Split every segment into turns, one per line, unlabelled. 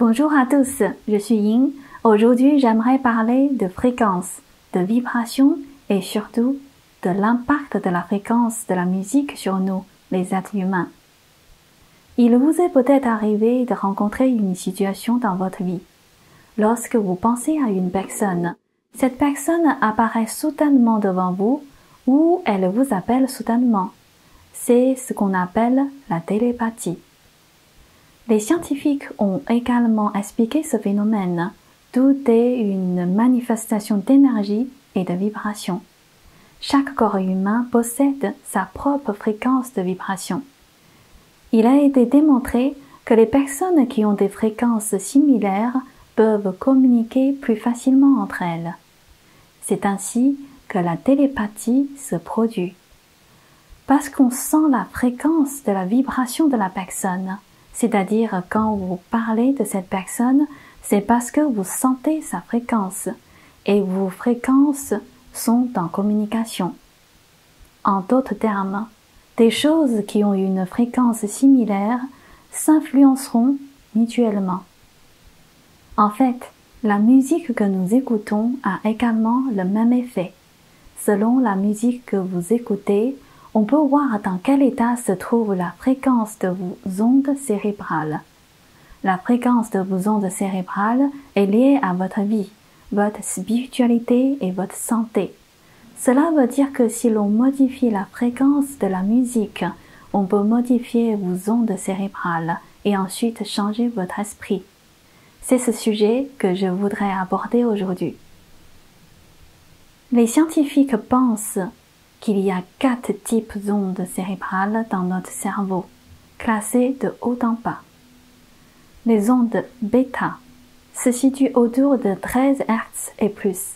Bonjour à tous, je suis Ying. Aujourd'hui, j'aimerais parler de fréquence, de vibration et surtout de l'impact de la fréquence de la musique sur nous, les êtres humains. Il vous est peut-être arrivé de rencontrer une situation dans votre vie. Lorsque vous pensez à une personne, cette personne apparaît soudainement devant vous ou elle vous appelle soudainement. C'est ce qu'on appelle la télépathie. Les scientifiques ont également expliqué ce phénomène. Tout est une manifestation d'énergie et de vibration. Chaque corps humain possède sa propre fréquence de vibration. Il a été démontré que les personnes qui ont des fréquences similaires peuvent communiquer plus facilement entre elles. C'est ainsi que la télépathie se produit. Parce qu'on sent la fréquence de la vibration de la personne, c'est-à-dire quand vous parlez de cette personne, c'est parce que vous sentez sa fréquence et vos fréquences sont en communication. En d'autres termes, des choses qui ont une fréquence similaire s'influenceront mutuellement. En fait, la musique que nous écoutons a également le même effet. Selon la musique que vous écoutez, on peut voir dans quel état se trouve la fréquence de vos ondes cérébrales. La fréquence de vos ondes cérébrales est liée à votre vie, votre spiritualité et votre santé. Cela veut dire que si l'on modifie la fréquence de la musique, on peut modifier vos ondes cérébrales et ensuite changer votre esprit. C'est ce sujet que je voudrais aborder aujourd'hui. Les scientifiques pensent qu'il y a quatre types d'ondes cérébrales dans notre cerveau, classées de haut en bas. Les ondes bêta se situent autour de 13 Hz et plus.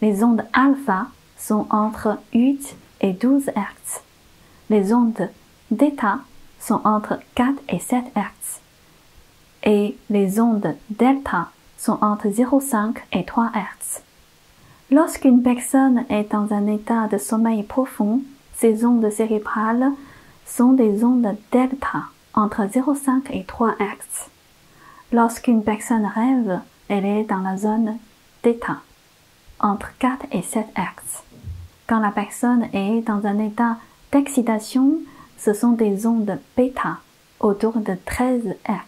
Les ondes alpha sont entre 8 et 12 Hz. Les ondes delta sont entre 4 et 7 Hz et les ondes delta sont entre 0,5 et 3 Hz. Lorsqu'une personne est dans un état de sommeil profond, ces ondes cérébrales sont des ondes delta entre 0,5 et 3 Hz. Lorsqu'une personne rêve, elle est dans la zone theta entre 4 et 7 Hz. Quand la personne est dans un état d'excitation, ce sont des ondes bêta autour de 13 Hz.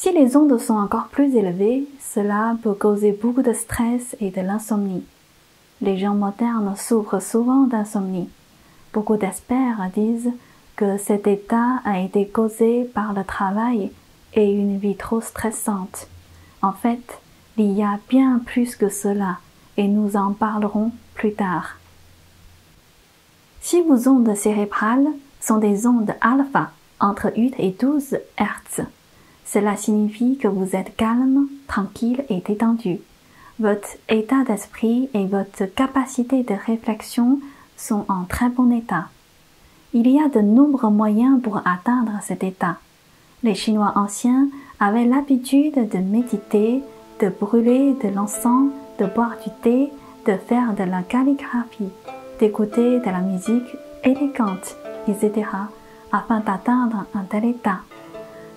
Si les ondes sont encore plus élevées, cela peut causer beaucoup de stress et de l'insomnie. Les gens modernes souffrent souvent d'insomnie. Beaucoup d'experts disent que cet état a été causé par le travail et une vie trop stressante. En fait, il y a bien plus que cela et nous en parlerons plus tard. Si vos ondes cérébrales sont des ondes alpha entre 8 et 12 Hz, cela signifie que vous êtes calme, tranquille et détendu. Votre état d'esprit et votre capacité de réflexion sont en très bon état. Il y a de nombreux moyens pour atteindre cet état. Les Chinois anciens avaient l'habitude de méditer, de brûler de l'encens, de boire du thé, de faire de la calligraphie, d'écouter de la musique élégante, etc., afin d'atteindre un tel état.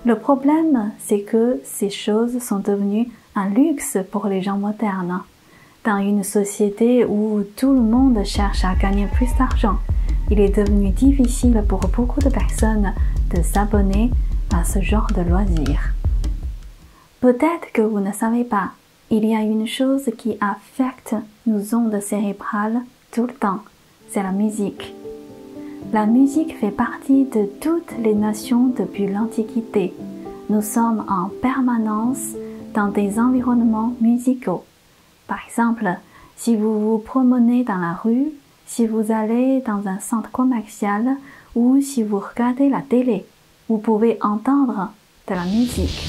Le problème, c'est que ces choses sont devenues un luxe pour les gens modernes. Dans une société où tout le monde cherche à gagner plus d'argent, il est devenu difficile pour beaucoup de personnes de s'abonner à ce genre de loisirs. Peut-être que vous ne savez pas, il y a une chose qui affecte nos ondes cérébrales tout le temps, c'est la musique. La musique fait partie de toutes les nations depuis l'Antiquité. Nous sommes en permanence dans des environnements musicaux. Par exemple, si vous vous promenez dans la rue, si vous allez dans un centre commercial ou si vous regardez la télé, vous pouvez entendre de la musique.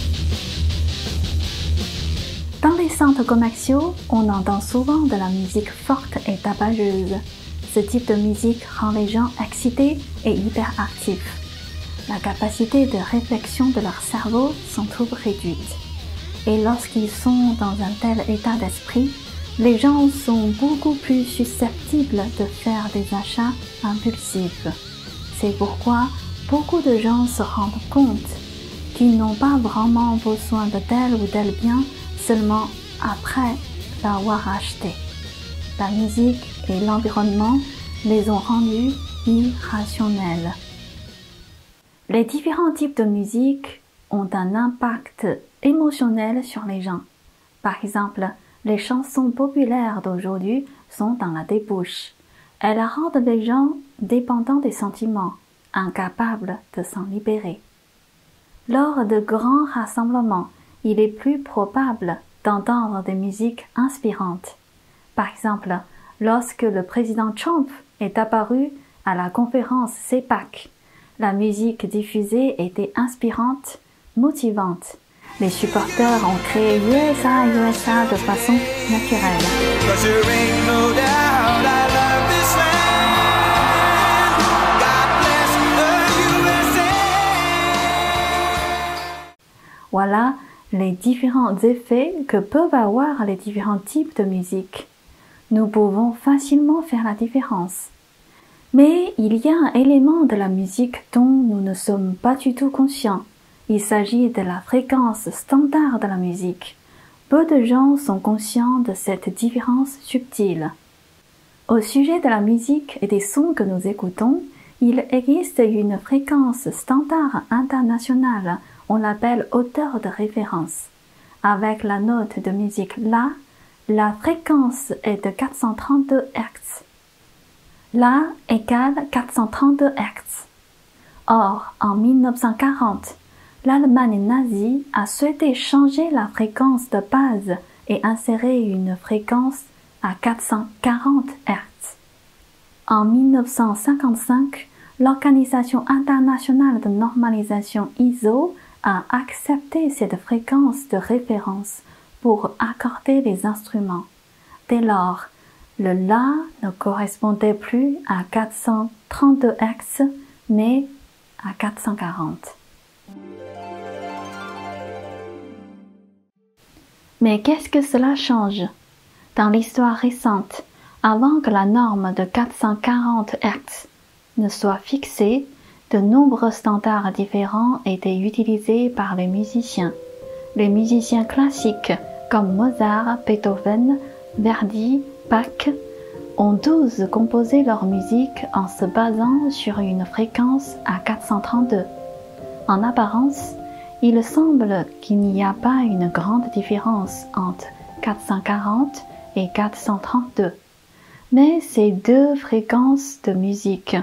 Dans les centres commerciaux, on entend souvent de la musique forte et tabageuse. Ce type de musique rend les gens excités et hyperactifs. La capacité de réflexion de leur cerveau s'en trouve réduite. Et lorsqu'ils sont dans un tel état d'esprit, les gens sont beaucoup plus susceptibles de faire des achats impulsifs. C'est pourquoi beaucoup de gens se rendent compte qui n'ont pas vraiment besoin de tel ou tel bien seulement après l'avoir acheté. La musique et l'environnement les ont rendus irrationnels. Les différents types de musique ont un impact émotionnel sur les gens. Par exemple, les chansons populaires d'aujourd'hui sont dans la débouche. Elles rendent les gens dépendants des sentiments, incapables de s'en libérer. Lors de grands rassemblements, il est plus probable d'entendre des musiques inspirantes. Par exemple, lorsque le président Trump est apparu à la conférence CEPAC, la musique diffusée était inspirante, motivante. Les supporters ont créé USA USA de façon naturelle. Voilà les différents effets que peuvent avoir les différents types de musique. Nous pouvons facilement faire la différence. Mais il y a un élément de la musique dont nous ne sommes pas du tout conscients. Il s'agit de la fréquence standard de la musique. Peu de gens sont conscients de cette différence subtile. Au sujet de la musique et des sons que nous écoutons, il existe une fréquence standard internationale on l'appelle hauteur de référence. Avec la note de musique La, la fréquence est de 432 Hz. La égale 432 Hz. Or, en 1940, l'Allemagne nazie a souhaité changer la fréquence de base et insérer une fréquence à 440 Hz. En 1955, l'Organisation internationale de normalisation ISO a accepté cette fréquence de référence pour accorder les instruments. Dès lors, le La ne correspondait plus à 432 X, mais à 440. Mais qu'est-ce que cela change? Dans l'histoire récente, avant que la norme de 440 Hz ne soit fixée, de nombreux standards différents étaient utilisés par les musiciens. Les musiciens classiques comme Mozart, Beethoven, Verdi, Bach ont tous composé leur musique en se basant sur une fréquence à 432. En apparence, il semble qu'il n'y a pas une grande différence entre 440 et 432. Mais ces deux fréquences de musique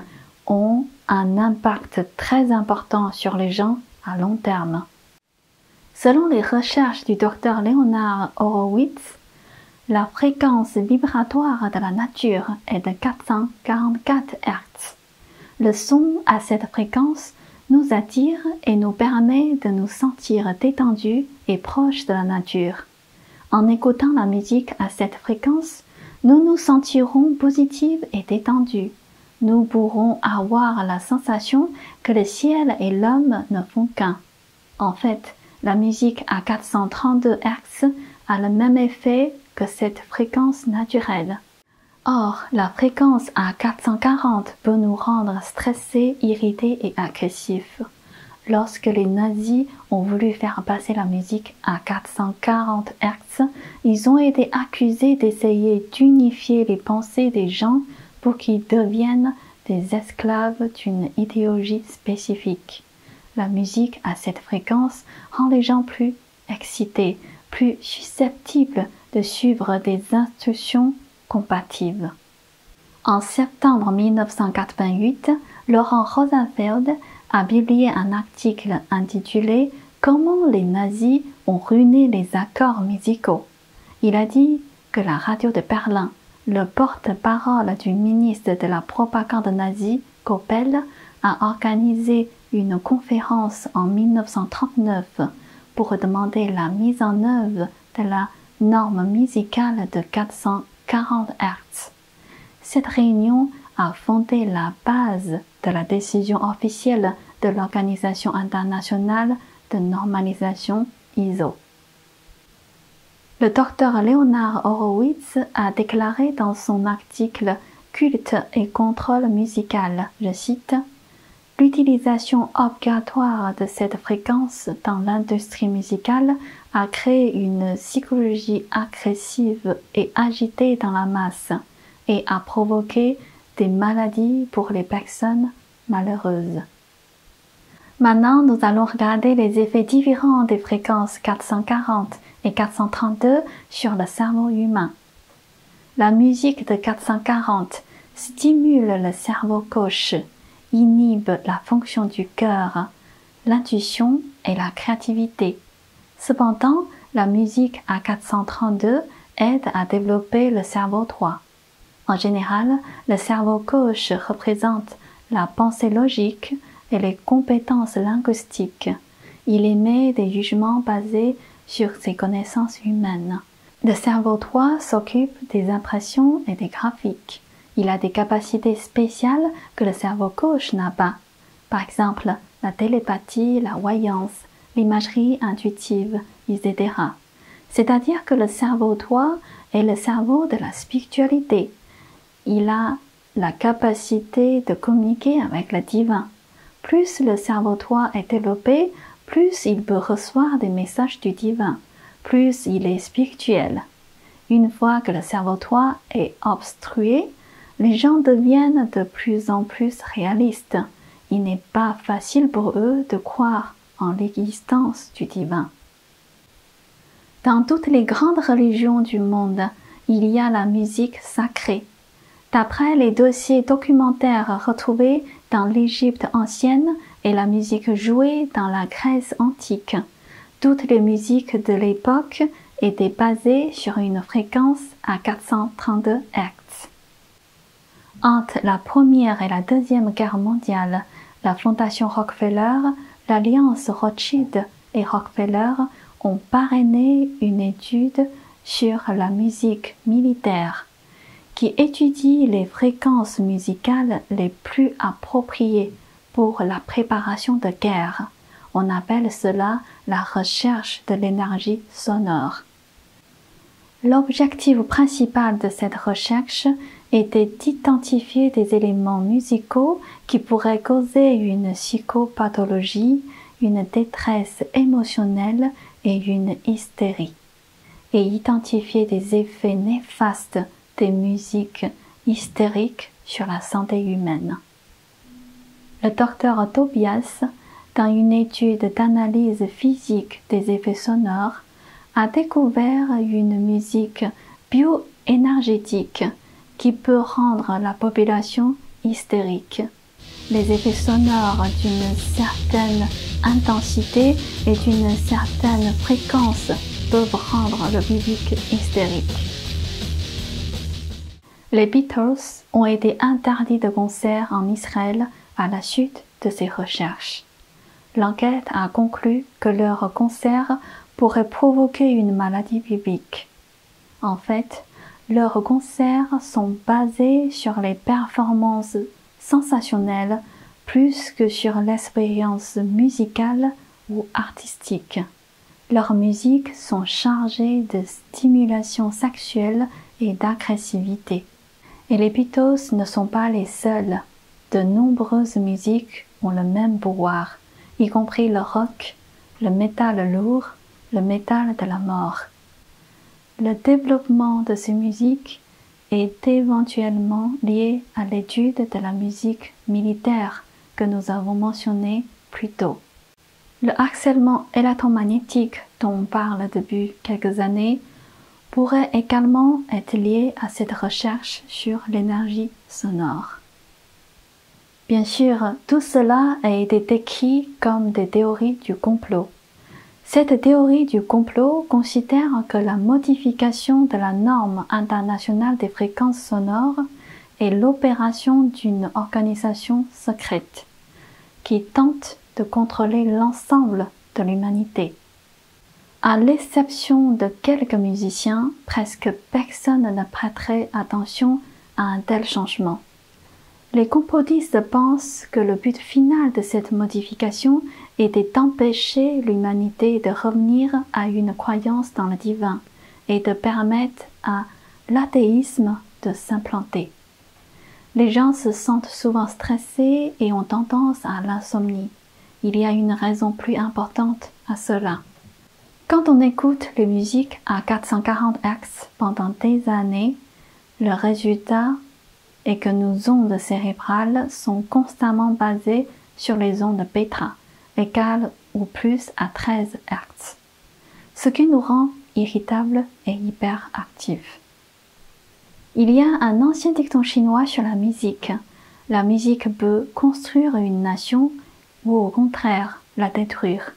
ont un impact très important sur les gens à long terme. Selon les recherches du docteur Leonard Horowitz, la fréquence vibratoire de la nature est de 444 Hz. Le son à cette fréquence nous attire et nous permet de nous sentir détendus et proches de la nature. En écoutant la musique à cette fréquence, nous nous sentirons positifs et détendus nous pourrons avoir la sensation que le ciel et l'homme ne font qu'un. En fait, la musique à 432 Hz a le même effet que cette fréquence naturelle. Or, la fréquence à 440 peut nous rendre stressés, irrités et agressifs. Lorsque les nazis ont voulu faire passer la musique à 440 Hz, ils ont été accusés d'essayer d'unifier les pensées des gens pour qu'ils deviennent des esclaves d'une idéologie spécifique. La musique à cette fréquence rend les gens plus excités, plus susceptibles de suivre des instructions compatibles. En septembre 1988, Laurent Rosenfeld a publié un article intitulé Comment les nazis ont ruiné les accords musicaux. Il a dit que la radio de Berlin le porte-parole du ministre de la propagande nazie, Koppel, a organisé une conférence en 1939 pour demander la mise en œuvre de la norme musicale de 440 Hz. Cette réunion a fondé la base de la décision officielle de l'Organisation internationale de normalisation ISO. Le docteur Leonard Horowitz a déclaré dans son article Culte et contrôle musical, je cite, L'utilisation obligatoire de cette fréquence dans l'industrie musicale a créé une psychologie agressive et agitée dans la masse et a provoqué des maladies pour les personnes malheureuses. Maintenant, nous allons regarder les effets différents des fréquences 440 et 432 sur le cerveau humain. La musique de 440 stimule le cerveau gauche, inhibe la fonction du cœur, l'intuition et la créativité. Cependant, la musique à 432 aide à développer le cerveau droit. En général, le cerveau gauche représente la pensée logique et les compétences linguistiques. Il émet des jugements basés sur ses connaissances humaines. Le cerveau droit s'occupe des impressions et des graphiques. Il a des capacités spéciales que le cerveau gauche n'a pas. Par exemple, la télépathie, la voyance, l'imagerie intuitive, etc. C'est-à-dire que le cerveau droit est le cerveau de la spiritualité. Il a la capacité de communiquer avec le divin. Plus le cerveau droit est développé, plus il peut recevoir des messages du divin, plus il est spirituel. Une fois que le cerveau droit est obstrué, les gens deviennent de plus en plus réalistes. Il n'est pas facile pour eux de croire en l'existence du divin. Dans toutes les grandes religions du monde, il y a la musique sacrée. D'après les dossiers documentaires retrouvés dans l'Égypte ancienne et la musique jouée dans la Grèce antique, toutes les musiques de l'époque étaient basées sur une fréquence à 432 Hz. Entre la Première et la Deuxième Guerre mondiale, la Fondation Rockefeller, l'Alliance Rothschild et Rockefeller ont parrainé une étude sur la musique militaire qui étudie les fréquences musicales les plus appropriées pour la préparation de guerre. On appelle cela la recherche de l'énergie sonore. L'objectif principal de cette recherche était d'identifier des éléments musicaux qui pourraient causer une psychopathologie, une détresse émotionnelle et une hystérie, et identifier des effets néfastes des musiques hystériques sur la santé humaine. Le docteur Tobias, dans une étude d'analyse physique des effets sonores, a découvert une musique bioénergétique qui peut rendre la population hystérique. Les effets sonores d'une certaine intensité et d'une certaine fréquence peuvent rendre le public hystérique. Les Beatles ont été interdits de concert en Israël à la suite de ces recherches. L'enquête a conclu que leurs concerts pourraient provoquer une maladie publique. En fait, leurs concerts sont basés sur les performances sensationnelles plus que sur l'expérience musicale ou artistique. Leurs musiques sont chargées de stimulation sexuelle et d'agressivité. Et les Beatles ne sont pas les seuls. De nombreuses musiques ont le même pouvoir, y compris le rock, le métal lourd, le métal de la mort. Le développement de ces musiques est éventuellement lié à l'étude de la musique militaire que nous avons mentionnée plus tôt. Le harcèlement électromagnétique dont on parle depuis quelques années pourrait également être lié à cette recherche sur l'énergie sonore. Bien sûr, tout cela a été décrit comme des théories du complot. Cette théorie du complot considère que la modification de la norme internationale des fréquences sonores est l'opération d'une organisation secrète qui tente de contrôler l'ensemble de l'humanité. À l'exception de quelques musiciens, presque personne ne prêterait attention à un tel changement. Les complotistes pensent que le but final de cette modification était d'empêcher l'humanité de revenir à une croyance dans le divin et de permettre à l'athéisme de s'implanter. Les gens se sentent souvent stressés et ont tendance à l'insomnie. Il y a une raison plus importante à cela. Quand on écoute les musiques à 440 Hz pendant des années, le résultat est que nos ondes cérébrales sont constamment basées sur les ondes bêta, égales ou plus à 13 Hz, ce qui nous rend irritables et hyperactifs. Il y a un ancien dicton chinois sur la musique. La musique peut construire une nation ou au contraire la détruire.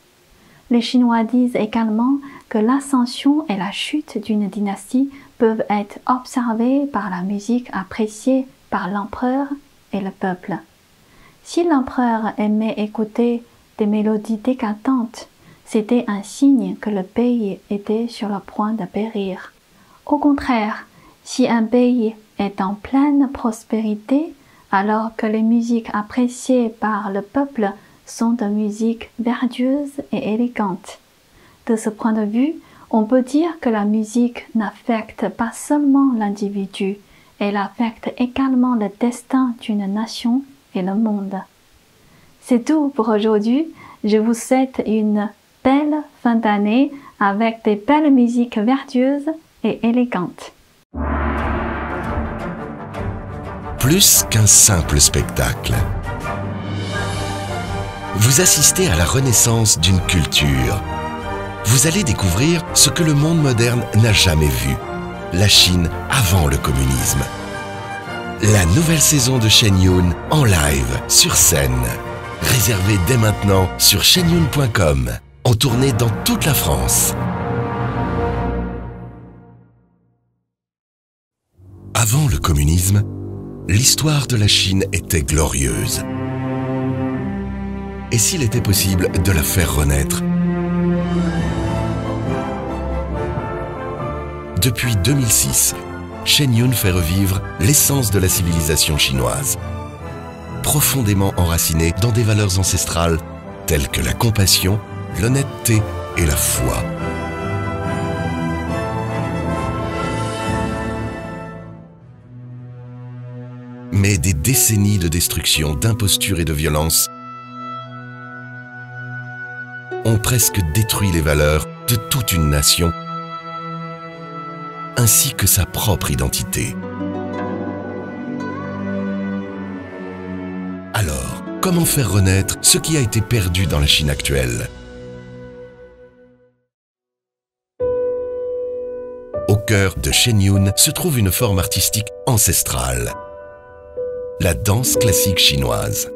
Les Chinois disent également que l'ascension et la chute d'une dynastie peuvent être observées par la musique appréciée par l'empereur et le peuple. Si l'empereur aimait écouter des mélodies décadentes, c'était un signe que le pays était sur le point de périr. Au contraire, si un pays est en pleine prospérité, alors que les musiques appréciées par le peuple sont de musique vertueuse et élégante. De ce point de vue, on peut dire que la musique n'affecte pas seulement l'individu, elle affecte également le destin d'une nation et le monde. C'est tout pour aujourd'hui. Je vous souhaite une belle fin d'année avec des belles musiques vertueuses et élégantes.
Plus qu'un simple spectacle. Vous assistez à la renaissance d'une culture. Vous allez découvrir ce que le monde moderne n'a jamais vu. La Chine avant le communisme. La nouvelle saison de Shen Yun en live, sur scène. Réservée dès maintenant sur shenyun.com. En tournée dans toute la France. Avant le communisme, l'histoire de la Chine était glorieuse. Et s'il était possible de la faire renaître? Depuis 2006, Shen Yun fait revivre l'essence de la civilisation chinoise, profondément enracinée dans des valeurs ancestrales telles que la compassion, l'honnêteté et la foi. Mais des décennies de destruction, d'imposture et de violence ont presque détruit les valeurs de toute une nation, ainsi que sa propre identité. Comment faire renaître ce qui a été perdu dans la Chine actuelle? Au cœur de Shenyun se trouve une forme artistique ancestrale, la danse classique chinoise.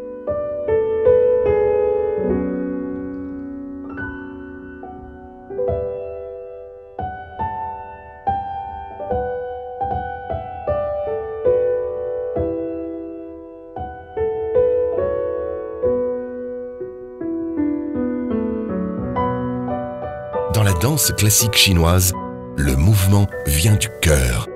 Classique chinoise, le mouvement vient du cœur.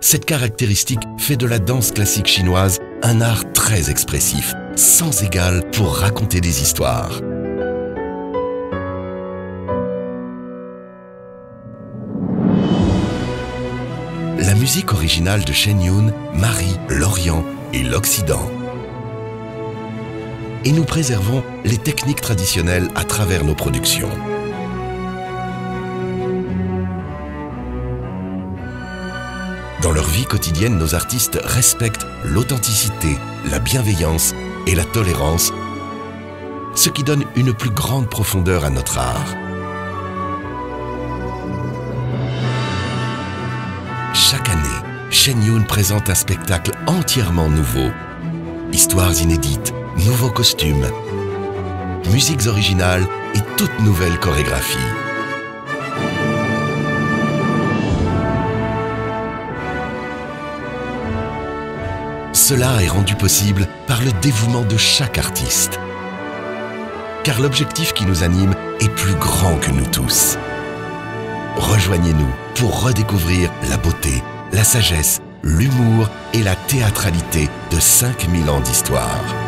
Cette caractéristique fait de la danse classique chinoise un art très expressif, sans égal pour raconter des histoires. La musique originale de Shen Yun marie l'Orient et l'Occident et nous préservons les techniques traditionnelles à travers nos productions. Dans leur vie quotidienne, nos artistes respectent l'authenticité, la bienveillance et la tolérance, ce qui donne une plus grande profondeur à notre art. Chaque année, Shen Yun présente un spectacle entièrement nouveau. Histoires inédites, nouveaux costumes, musiques originales et toute nouvelle chorégraphie. Cela est rendu possible par le dévouement de chaque artiste. Car l'objectif qui nous anime est plus grand que nous tous. Rejoignez-nous pour redécouvrir la beauté, la sagesse, l'humour et la théâtralité de 5000 ans d'histoire.